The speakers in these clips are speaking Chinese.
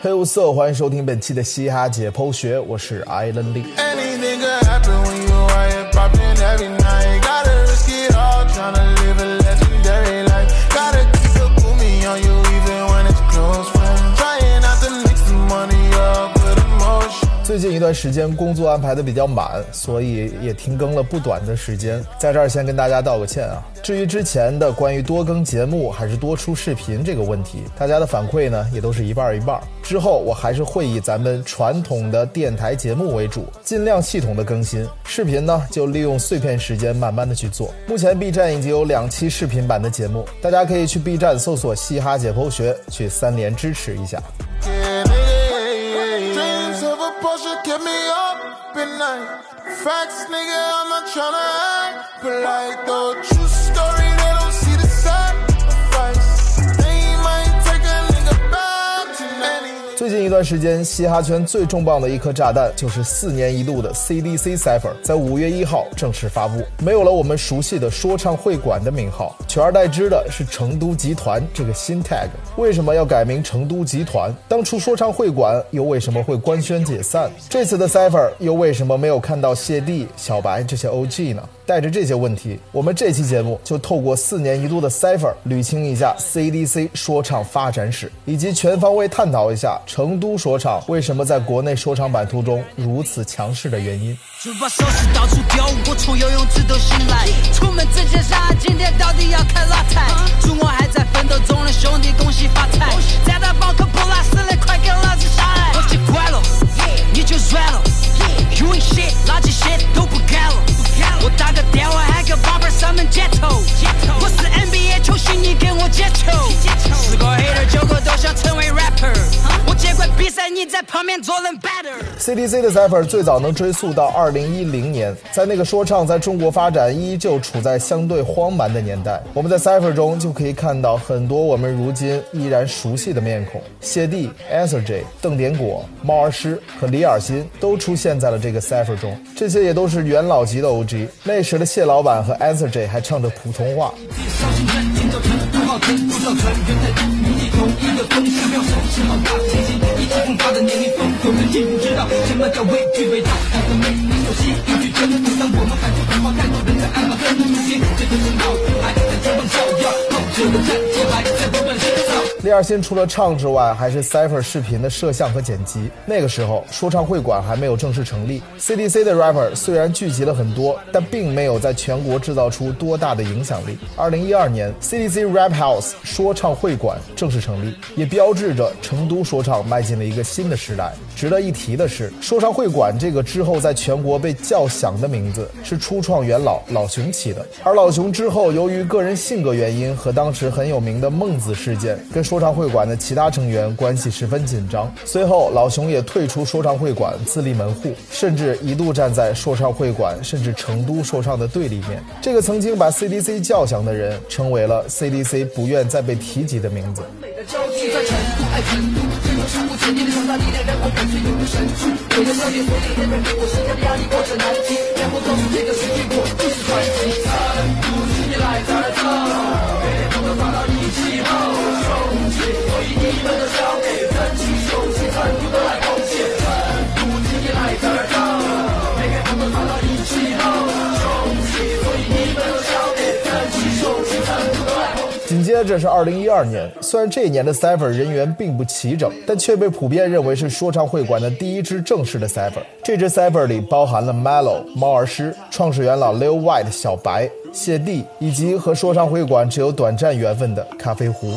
黑无色，欢迎收听本期的嘻哈解剖学，我是艾伦最近一段时间工作安排的比较满，所以也停更了不短的时间，在这儿先跟大家道个歉啊。至于之前的关于多更节目还是多出视频这个问题，大家的反馈呢也都是一半一半。之后我还是会以咱们传统的电台节目为主，尽量系统的更新视频呢，就利用碎片时间慢慢的去做。目前 B 站已经有两期视频版的节目，大家可以去 B 站搜索“嘻哈解剖学”去三连支持一下。Kept me up at night. Facts, nigga, I'm not tryna act polite. The true 近一段时间，嘻哈圈最重磅的一颗炸弹就是四年一度的 CDC Cipher，在五月一号正式发布。没有了我们熟悉的说唱会馆的名号，取而代之的是成都集团这个新 tag。为什么要改名成都集团？当初说唱会馆又为什么会官宣解散？这次的 Cipher 又为什么没有看到谢帝、小白这些 OG 呢？带着这些问题，我们这期节目就透过四年一度的 Cipher 捋清一下 CDC 说唱发展史，以及全方位探讨一下成都说唱为什么在国内说唱版图中如此强势的原因。就把手势到处丢，我从游泳池都醒来。出门之前啥？今天到底要开哪台？祝我还在奋斗中的兄弟恭喜发财！站到包可不拉屎的，快给老子下来！我习惯了，你就软了。You ain't shit，垃圾 shit 都不干了。我打个电话喊个宝贝上门接头，我是 NBA 球星，你跟我接球。十个黑人九个都想成为 rapper，比赛，你在旁边做人 better。CDC 的 Cipher 最早能追溯到二零一零年，在那个说唱在中国发展依旧处在相对荒蛮的年代，我们在 Cipher 中就可以看到很多我们如今依然熟悉的面孔，谢帝、a n s e r J、邓典果、猫儿师和李尔新都出现在了这个 Cipher 中，这些也都是元老级的 OG。那时的谢老板和 a n s e r J 还唱着普通话。同一个公不要手是好大，前行，意气风发的年龄风，有人不知道什么叫畏惧伟大，他的美名有戏，一句真，不当我们反复谈话，太多人在暗骂，愤心，这就是冒牌，在这份照耀，冒着的战旗，还在。李尔新除了唱之外，还是 Cipher 视频的摄像和剪辑。那个时候，说唱会馆还没有正式成立。CDC 的 rapper 虽然聚集了很多，但并没有在全国制造出多大的影响力。二零一二年，CDC Rap House 说唱会馆正式成立，也标志着成都说唱迈进了一个新的时代。值得一提的是，说唱会馆这个之后在全国被叫响的名字，是初创元老老熊起的。而老熊之后，由于个人性格原因和当时很有名的孟子事件，跟说唱会馆的其他成员关系十分紧张。随后，老熊也退出说唱会馆，自立门户，甚至一度站在说唱会馆甚至成都说唱的对立面。这个曾经把 CDC 叫响的人，成为了 CDC 不愿再被提及的名字。紧接着是二零一二年，虽然这一年的 Cypher 人员并不齐整，但却被普遍认为是说唱会馆的第一支正式的 Cypher。这支 Cypher 里包含了 Mellow、猫儿师、创始元老 Lil White、小白、谢帝，以及和说唱会馆只有短暂缘分的咖啡壶。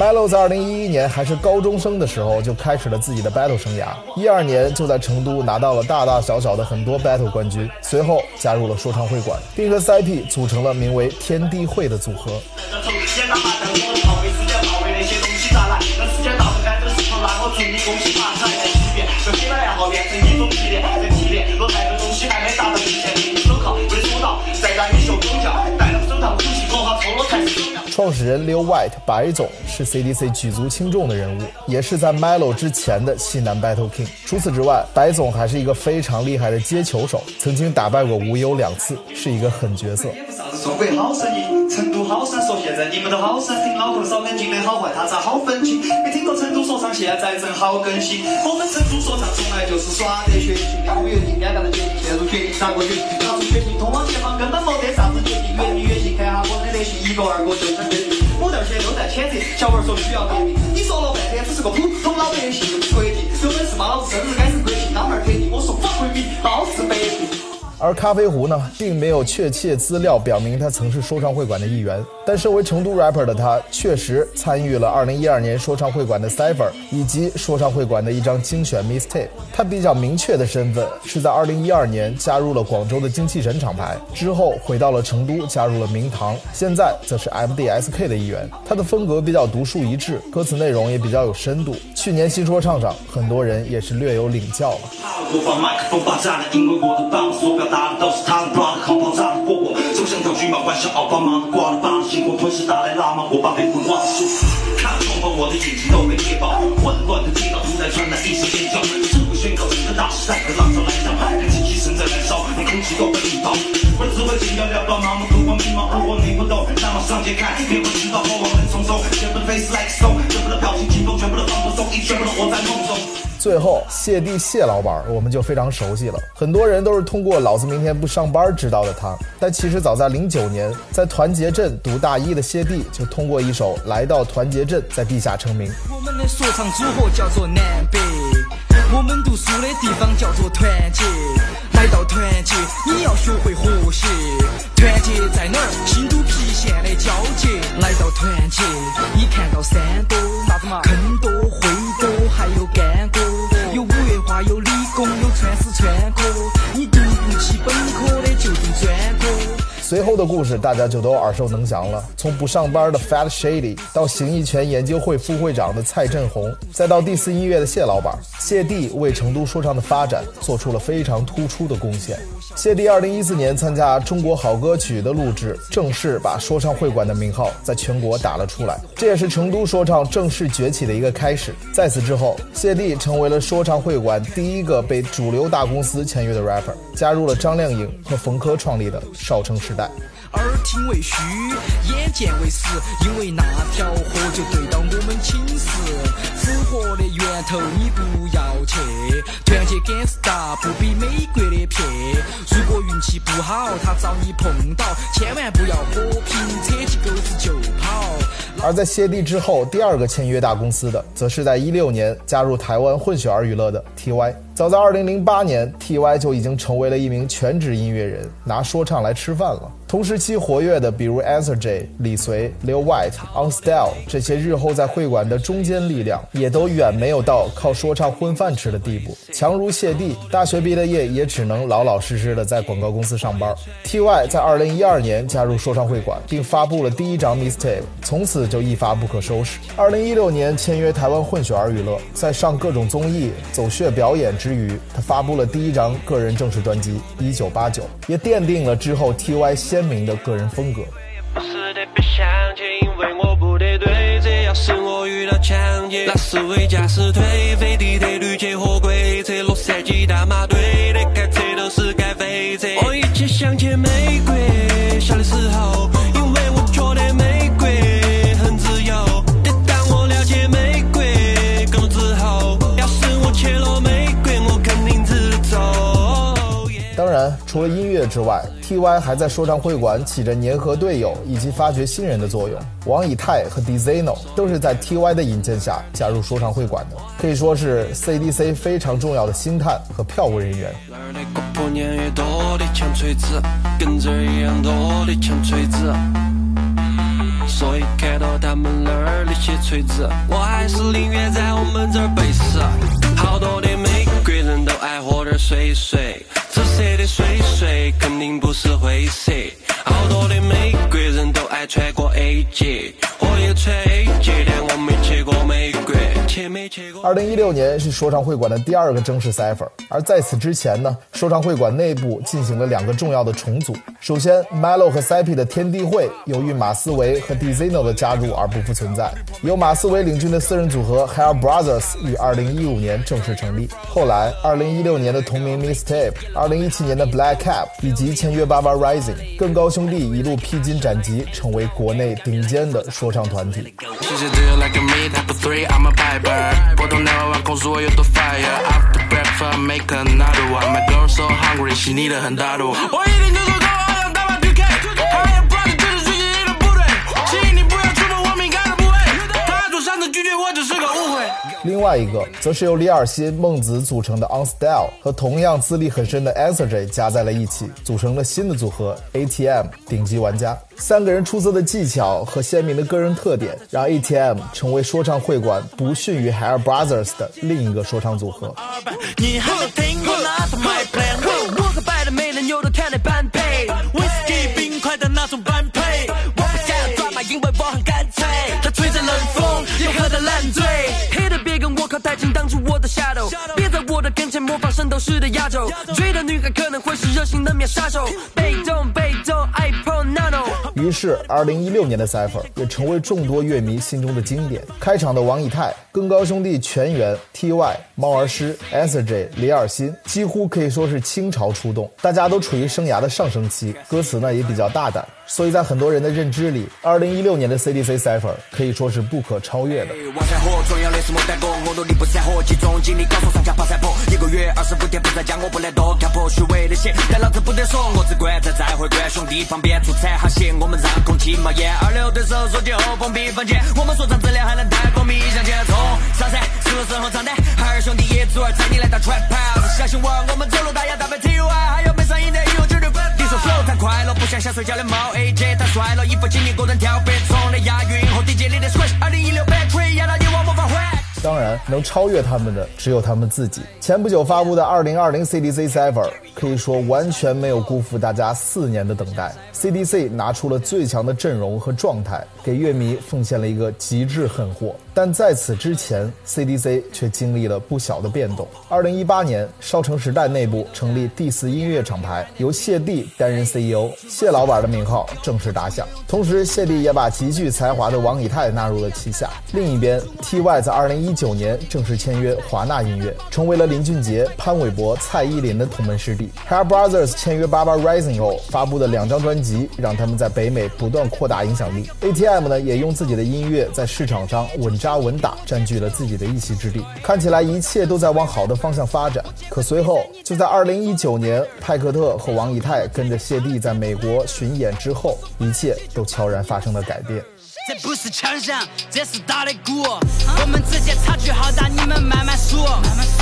Melo 在二零一一年还是高中生的时候就开始了自己的 battle 生涯，一二年就在成都拿到了大大小小的很多 battle 冠军，随后加入了说唱会馆，并和 CP 组成了名为天地会的组合。创始人刘 White 白总是 CDC 举足轻重的人物，也是在 Melo 之前的西南 Battle King。除此之外，白总还是一个非常厉害的接球手，曾经打败过无忧两次，是一个狠角色。中国好声音，成都好声说现在你们都好声，听脑壳少根筋的好坏他咋好分清？没听过成都说唱，现在正好更新。我们成都说唱从来就是耍得血性，两个月定两个人决定，陷入绝境咋过去？拿出血性通往前方，根本没一个二个就成绝境。母蛋儿都在谴责，小娃儿说需要革命，你说了半天只是个普通老百姓，国际有本事把老子生日改成国庆，当面特地我说发回民，老子百病。而咖啡壶呢，并没有确切资料表明他曾是说唱会馆的一员。但身为成都 rapper 的他，确实参与了2012年说唱会馆的 Cipher，以及说唱会馆的一张精选 Mixtape。他比较明确的身份是在2012年加入了广州的精气神厂牌，之后回到了成都，加入了明堂，现在则是 MDSK 的一员。他的风格比较独树一帜，歌词内容也比较有深度。去年新说唱上，很多人也是略有领教了。打的都是他的 brother，靠爆炸的过我，就像条巨蟒幻想奥巴马的挂了把的星火吞噬达赖喇嘛，我把被混化的数字，看窗口我的眼睛都被猎爆，混乱的街道突然传来一声尖叫，社会宣告整个大时代的浪潮来临，看气气声在燃烧，连空气都被引爆，我的智慧简要了断，麻木不光迷茫，如果你不懂，那么上街看，别会知道过往很匆匆，全部的 face like stone，全部的表情紧绷，全部的放不松，一全部的活在梦中。最后，谢帝谢老板我们就非常熟悉了。很多人都是通过“老子明天不上班”知道的他，但其实早在零九年，在团结镇读大一的谢帝就通过一首《来到团结镇》在地下成名。我们的说唱组合叫做南北，我们读书的地方叫做团结。来到团结，你要学会和谐。团结在哪儿？新都郫县的交界。来到团结，你看到山多，啥子嘛？坑多，灰多，还有干锅。有五月花，有理工，有川师川科。你读不起本科的，就读专科。随后的故事大家就都耳熟能详了。从不上班的 Fat Shady 到形意拳研究会副会长的蔡振宏，再到第四音乐的谢老板，谢帝为成都说唱的发展做出了非常突出的贡献。谢帝二零一四年参加《中国好歌曲》的录制，正式把说唱会馆的名号在全国打了出来。这也是成都说唱正式崛起的一个开始。在此之后，谢帝成为了说唱会馆第一个被主流大公司签约的 rapper，加入了张靓颖和冯轲创立的少城时代。耳听为虚，眼见为实，因为那条河就对到我们寝室。生活的源头你不要去，团结感是大，不比美国的撇。如果运气不好，他找你碰到，千万不要和平，扯起钩子就跑。而在谢帝之后，第二个签约大公司的，则是在一六年加入台湾混血儿娱乐的 TY。早在二零零八年，TY 就已经成为了一名全职音乐人，拿说唱来吃饭了。同时期活跃的，比如 Answer J、李随、Lil White、On Style 这些日后在会馆的中坚力量，也都远没有到靠说唱混饭吃的地步。强如谢帝，大学毕了业也只能老老实实的在广告公司上班。TY 在二零一二年加入说唱会馆，并发布了第一张 Mixtape，从此就一发不可收拾。二零一六年签约台湾混血儿娱乐，在上各种综艺、走穴表演之。之余，他发布了第一张个人正式专辑《一九八九》，也奠定了之后 TY 鲜明的个人风格。我，一切向前玫瑰，除了音乐之外，TY 还在说唱会馆起着粘合队友以及发掘新人的作用。王以太和 Dizeno 都是在 TY 的引荐下加入说唱会馆的，可以说是 CDC 非常重要的星探和票务人员。所以看到他们那儿那些锤子，我还是宁愿在我们这儿背死。好多的美国人都爱喝点水水，色的水水肯定不是灰色。好多的美国人都爱穿过 AJ，我也穿 AJ，但我没，二零一六年是说唱会馆的第二个正式 cipher，而在此之前呢，说唱会馆内部进行了两个重要的重组。首先，Melo 和 c p 的天地会由于马思唯和 Dzino 的加入而不复存在，由马思唯领军的四人组合 Hair Brothers 于二零一五年正式成立。后来，二零一六年的同名 Mistape，二零一七年的 Black Cap，以及签约 Baba Rising，更高兄弟一路披荆斩棘，成为国内顶尖的说唱团体。But now I'm cause you to fire. After breakfast make another one. My girl so hungry she need a 很大的我我一定就是另外一个则是由李尔新、孟子组成的 On Style 和同样资历很深的 anserj 加在了一起，组成了新的组合 ATM 顶级玩家。三个人出色的技巧和鲜明的个人特点，让 ATM 成为说唱会馆不逊于 Hair Brothers 的另一个说唱组合。太近挡住我的 shadow，别在我的跟前模仿圣斗士的压轴，追的女孩可能会是热心的秒杀手，被动被动爱 pro nano。于是，二零一六年的 cipher 也成为众多乐迷心中的经典。开场的王以太、更高兄弟全员、Ty、猫儿师、Answer J、李尔新，几乎可以说是倾巢出动，大家都处于生涯的上升期，歌词呢也比较大胆。所以在很多人的认知里，二零一六年的 CDC Cipher 可以说是不可超越的。一个月二十五天不在家，我不懒惰，看破虚伪的鞋，但老子不得说，我只管在在会馆兄弟旁边出彩哈些，我们让空气冒烟，二流对手说句后封闭房间，我们说唱质量还能带过迷向前冲，上山是时候上台，海尔兄弟一组儿带你来到 Trap House，相信我，我们走路大摇大摆 TY，还有没上瘾的一路绝对滚，你说 flow 太快了，不想想睡觉的猫。AJ 太帅了，一副经历个人跳飞从的押韵和 DJ 里的 switch，二零一六 battery 压到你我无法回。当然，能超越他们的只有他们自己。前不久发布的2020 CDC Cipher 可以说完全没有辜负大家四年的等待。CDC 拿出了最强的阵容和状态，给乐迷奉献了一个极致狠货。但在此之前，CDC 却经历了不小的变动。2018年，少城时代内部成立第四音乐厂牌，由谢帝担任 CEO，谢老板的名号正式打响。同时，谢帝也把极具才华的王以太纳入了旗下。另一边，TY 在2011一九年正式签约华纳音乐，成为了林俊杰、潘玮柏、蔡依林的同门师弟。Hair Brothers 签约 Baba Rising 后发布的两张专辑，让他们在北美不断扩大影响力。ATM 呢，也用自己的音乐在市场上稳扎稳打，占据了自己的一席之地。看起来一切都在往好的方向发展。可随后，就在2019年，派克特和王以太跟着谢帝在美国巡演之后，一切都悄然发生了改变。这不是枪响，这是打的鼓。我们之间差距好大，你们慢慢数。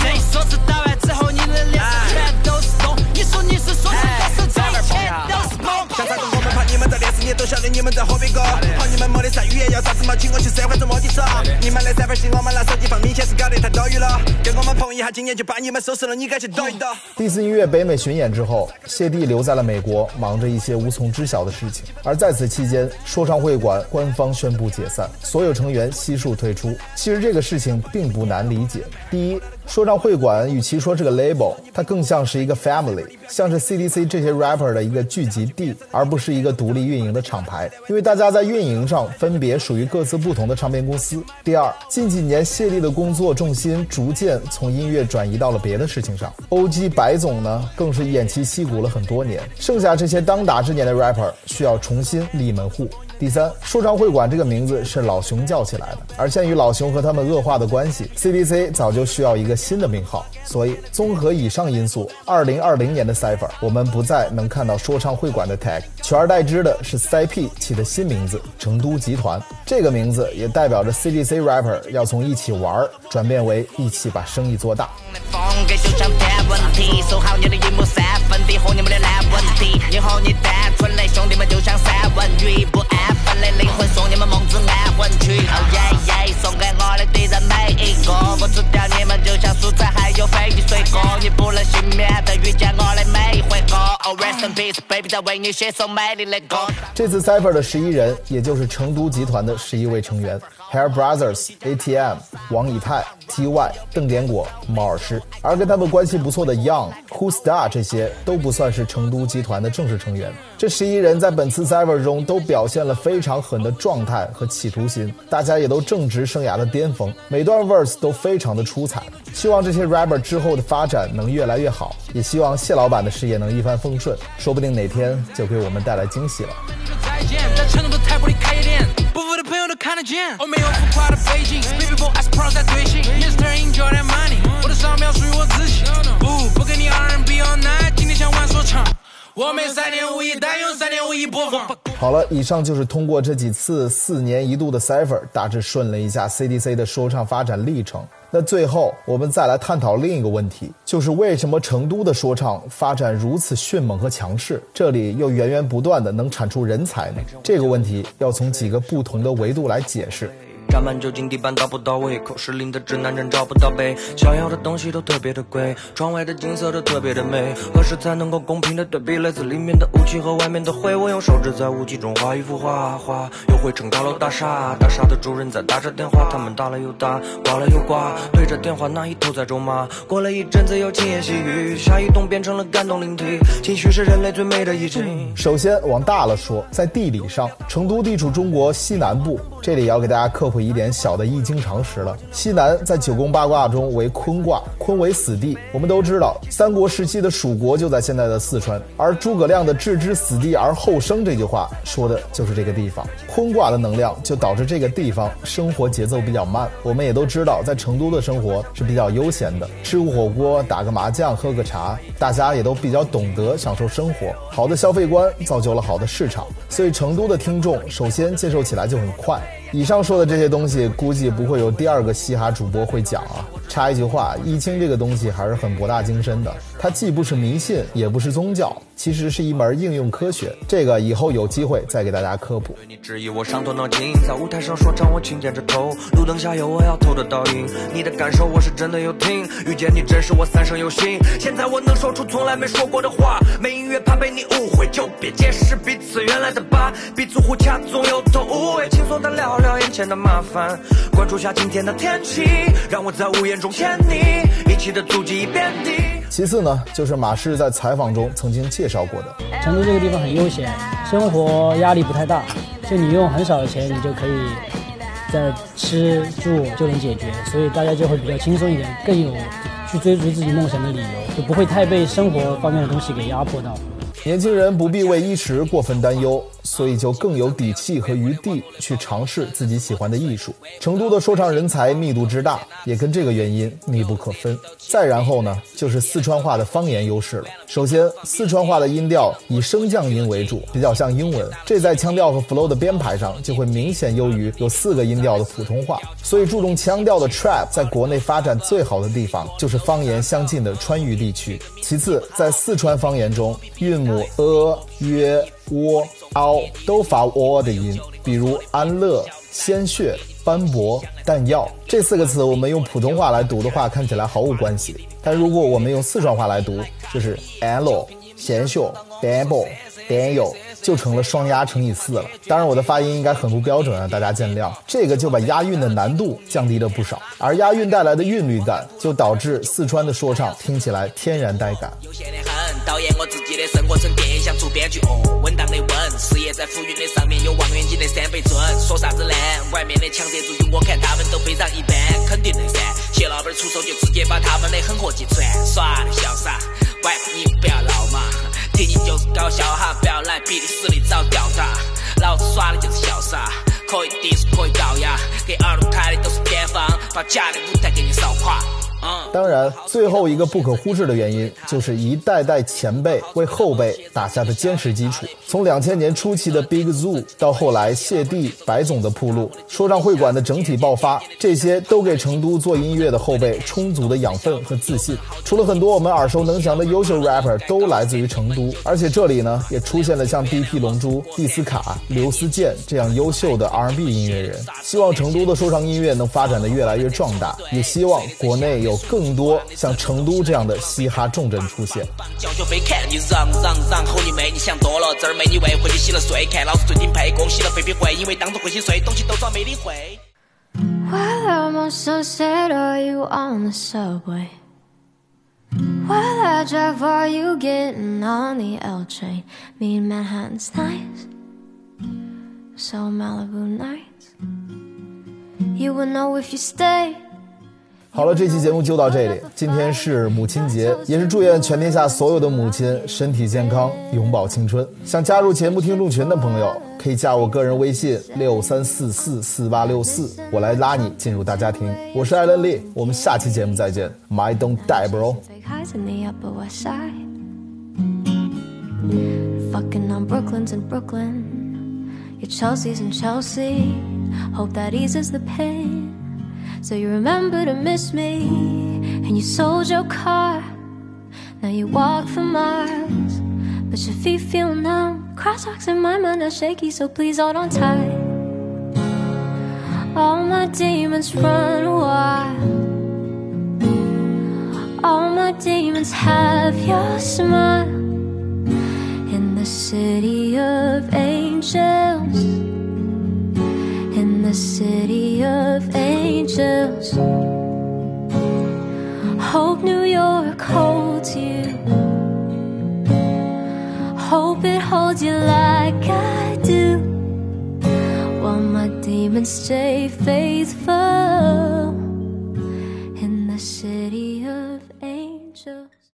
这一梭子打完之后，你的脸上全都是洞。你说你是说唱歌手，这一切都是梦。想猜中我们怕你们在电视里都晓得你们在喝别个。怕你们没得啥语言，要啥子嘛，请我去社会做摸底手。你们的三分心，我们拿手机放，明显是搞得太多余了。一下，今年就把你们收拾了，你赶紧抖一抖。第四音乐北美巡演之后，谢帝留在了美国，忙着一些无从知晓的事情。而在此期间，说唱会馆官方。宣布解散，所有成员悉数退出。其实这个事情并不难理解。第一，说唱会馆与其说是个 label，它更像是一个 family，像是 CDC 这些 rapper 的一个聚集地，而不是一个独立运营的厂牌。因为大家在运营上分别属于各自不同的唱片公司。第二，近几年谢帝的工作重心逐渐从音乐转移到了别的事情上。OG 白总呢，更是偃旗息鼓了很多年，剩下这些当打之年的 rapper 需要重新立门户。第三，说唱会馆这个名字是老熊叫起来的，而鉴于老熊和他们恶化的关系，CDC 早就需要一个新的名号。所以，综合以上因素，二零二零年的 Cipher，我们不再能看到说唱会馆的 tag，取而代之的是 CP 起的新名字——成都集团。这个名字也代表着 CDC rapper 要从一起玩转变为一起把生意做大。和你们的烂问题你和你单纯的兄弟们就像三文鱼不安分的灵魂送你们梦之安魂曲 oh yeah yeah 送给我的敌人每一个我吃掉你们就像蔬菜还有飞鱼水果你不能幸免的遇见我的每一回合这次 Cipher 的十一人，也就是成都集团的十一位成员，Hair Brothers、ATM、王以太、TY、邓典果、毛耳师，而跟他们关系不错的 Young、Who Star 这些都不算是成都集团的正式成员。这十一人在本次 Cipher 中都表现了非常狠的状态和企图心，大家也都正值生涯的巅峰，每段 verse 都非常的出彩。希望这些 rapper 之后的发展能越来越好，也希望谢老板的事业能一帆风顺，说不定哪天就给我们带来惊喜了。再见，在成都的台玻璃开店，不服的朋友都看得见。我没有浮夸的背景，Baby boy as pro 在推行，Mr. 好了，以上就是通过这几次四年一度的 Cipher，大致顺了一下 CDC 的说唱发展历程。那最后，我们再来探讨另一个问题，就是为什么成都的说唱发展如此迅猛和强势，这里又源源不断的能产出人才呢？这个问题要从几个不同的维度来解释。沾满酒精地板倒不到胃，口失灵的直男人找不到北，想要的东西都特别的贵，窗外的景色都特别的美，何时才能够公平的对比来自里面的雾气和外面的灰？我用手指在雾气中画一幅画，画又绘成高楼大厦，大厦的主人在打着电话，他们打了又打，挂了又挂，对着电话那一头在咒骂。过了一阵子又轻言细语，下一动变成了感动灵体，情绪是人类最美的意境。首先往大了说，在地理上，成都地处中国西南部，这里要给大家科普一点小的易经常识了。西南在九宫八卦中为坤卦，坤为死地。我们都知道，三国时期的蜀国就在现在的四川，而诸葛亮的“置之死地而后生”这句话说的就是这个地方。坤卦的能量就导致这个地方生活节奏比较慢。我们也都知道，在成都的生活是比较悠闲的，吃个火锅，打个麻将，喝个茶，大家也都比较懂得享受生活。好的消费观造就了好的市场，所以成都的听众首先接受起来就很快。以上说的这些东西，估计不会有第二个嘻哈主播会讲啊。插一句话，易经这个东西还是很博大精深的，它既不是迷信，也不是宗教，其实是一门应用科学。这个以后有机会再给大家科普。对你质疑我伤透脑筋，在舞台上说唱我轻点着头，路灯下有我要偷的倒影，你的感受我是真的有听，遇见你真是我三生有幸。现在我能说出从来没说过的话，没音乐怕被你误会，就别解释彼此原来的疤，彼此互掐总有头无尾，轻松的聊聊眼前的麻烦，关注下今天的天气，让我在屋檐中牵你，一起的足迹遍地。其次呢，就是马氏在采访中曾经介绍过的，成都这个地方很悠闲，生活压力不太大，就你用很少的钱，你就可以在吃住就能解决，所以大家就会比较轻松一点，更有去追逐自己梦想的理由，就不会太被生活方面的东西给压迫到。年轻人不必为衣食过分担忧，所以就更有底气和余地去尝试自己喜欢的艺术。成都的说唱人才密度之大，也跟这个原因密不可分。再然后呢，就是四川话的方言优势了。首先，四川话的音调以升降音为主，比较像英文，这在腔调和 flow 的编排上就会明显优于有四个音调的普通话。所以，注重腔调的 trap 在国内发展最好的地方就是方言相近的川渝地区。其次，在四川方言中，韵母 a、约、窝、凹都发 o 的音，比如安乐、鲜血、斑驳、弹药这四个词，我们用普通话来读的话，看起来毫无关系。但如果我们用四川话来读，就是安乐、鲜血、斑驳、弹药。就成了双押乘以四了。当然，我的发音应该很不标准啊，大家见谅。这个就把押韵的难度降低了不少，而押韵带来的韵律感，就导致四川的说唱听起来天然带感。悠闲的很，导演我自己的生活成电影，像出编剧哦，事业在浮云的上面，有望远镜的三倍准。说啥子呢？外面的强者注意，我看他们都非常一般，肯定的噻。谢老板出手就直接把他们的狠货击穿，耍的潇洒。喂，你不要闹嘛。听你就是搞笑哈，不要来比你实力早吊打，老子耍的就是潇洒，可以 diss 可以高雅，给耳朵开的都是偏方，把假的舞台给你扫垮。当然，最后一个不可忽视的原因，就是一代代前辈为后辈打下的坚实基础。从两千年初期的 Big Zoo 到后来谢帝、白总的铺路，说唱会馆的整体爆发，这些都给成都做音乐的后辈充足的养分和自信。除了很多我们耳熟能详的优秀 rapper 都来自于成都，而且这里呢也出现了像 DP 龙珠、蒂斯卡、刘思健这样优秀的 R&B 音乐人。希望成都的说唱音乐能发展的越来越壮大，也希望国内有有。更多像成都这样的嘻哈重镇出现。叫学飞看你嚷嚷嚷，吼你妹！你想多了，这儿没你位，回去洗了睡。看老师最顶配，恭喜了飞飞会，因为当初会心碎，东西都早没领会。While I'm on sunset, are you on the subway? While I drive, are you getting on the L train? Me and Manhattan's nice, so Malibu nights. You will know if you stay. 好了，这期节目就到这里。今天是母亲节，也是祝愿全天下所有的母亲身体健康，永葆青春。想加入节目听众群的朋友，可以加我个人微信六三四四四八六四，我来拉你进入大家庭。我是艾伦丽，我们下期节目再见。My don't die, bro。you're fucking on Brooklyn's in Brooklyn. Your Chelsea's in Chelsea. Hope that eases the pain. So you remember to miss me. And you sold your car. Now you walk for miles. But your feet feel numb. Cross socks in my mind are shaky, so please hold on tight. All my demons run wild. All my demons have your smile in the city of angels. In the city of angels. Hope New York holds you. Hope it holds you like I do. While my demons stay faithful.